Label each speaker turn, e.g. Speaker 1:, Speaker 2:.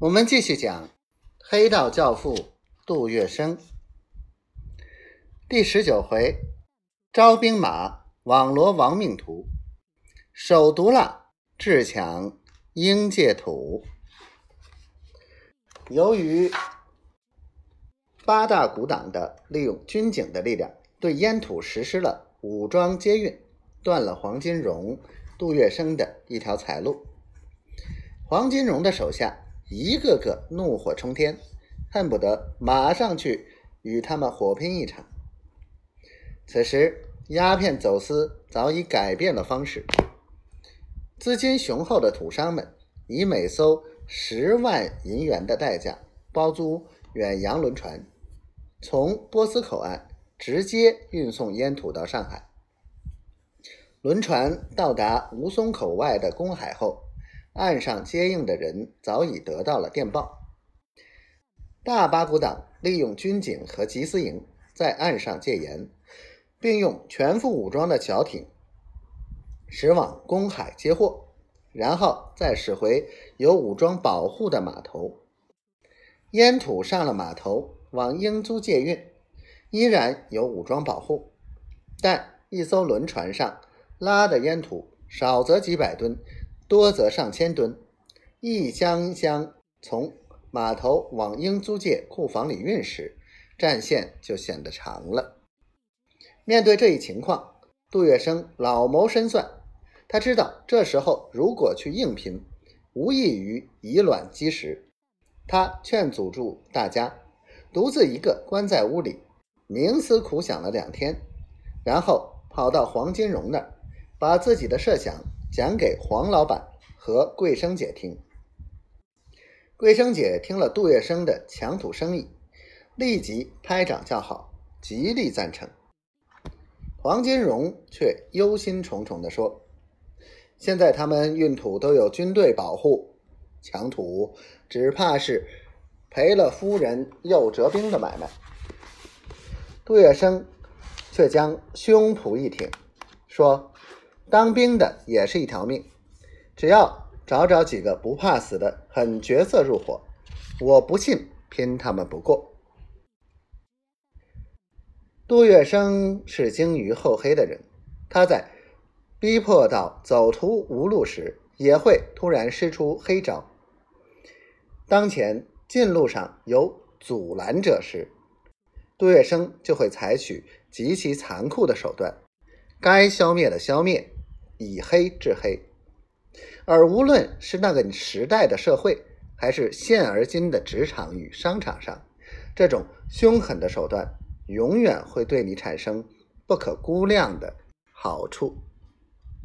Speaker 1: 我们继续讲黑道教父杜月笙第十九回：招兵马，网罗亡命徒，手毒辣，智抢应界土。由于八大古党的利用军警的力量，对烟土实施了武装接运，断了黄金荣、杜月笙的一条财路。黄金荣的手下。一个个怒火冲天，恨不得马上去与他们火拼一场。此时，鸦片走私早已改变了方式，资金雄厚的土商们以每艘十万银元的代价包租远洋轮船，从波斯口岸直接运送烟土到上海。轮船到达吴淞口外的公海后。岸上接应的人早已得到了电报。大八股党利用军警和缉私营在岸上戒严，并用全副武装的小艇驶往公海接货，然后再驶回有武装保护的码头。烟土上了码头，往英租借运，依然有武装保护，但一艘轮船上拉的烟土少则几百吨。多则上千吨，一箱箱从码头往英租界库房里运时，战线就显得长了。面对这一情况，杜月笙老谋深算，他知道这时候如果去硬拼，无异于以卵击石。他劝阻住大家，独自一个关在屋里，冥思苦想了两天，然后跑到黄金荣那儿，把自己的设想。讲给黄老板和桂生姐听。桂生姐听了杜月笙的抢土生意，立即拍掌叫好，极力赞成。黄金荣却忧心忡忡地说：“现在他们运土都有军队保护，抢土只怕是赔了夫人又折兵的买卖。”杜月笙却将胸脯一挺，说。当兵的也是一条命，只要找找几个不怕死的狠角色入伙，我不信拼他们不过。杜月笙是精于厚黑的人，他在逼迫到走投无路时，也会突然施出黑招。当前近路上有阻拦者时，杜月笙就会采取极其残酷的手段，该消灭的消灭。以黑制黑，而无论是那个时代的社会，还是现而今的职场与商场上，这种凶狠的手段永远会对你产生不可估量的好处。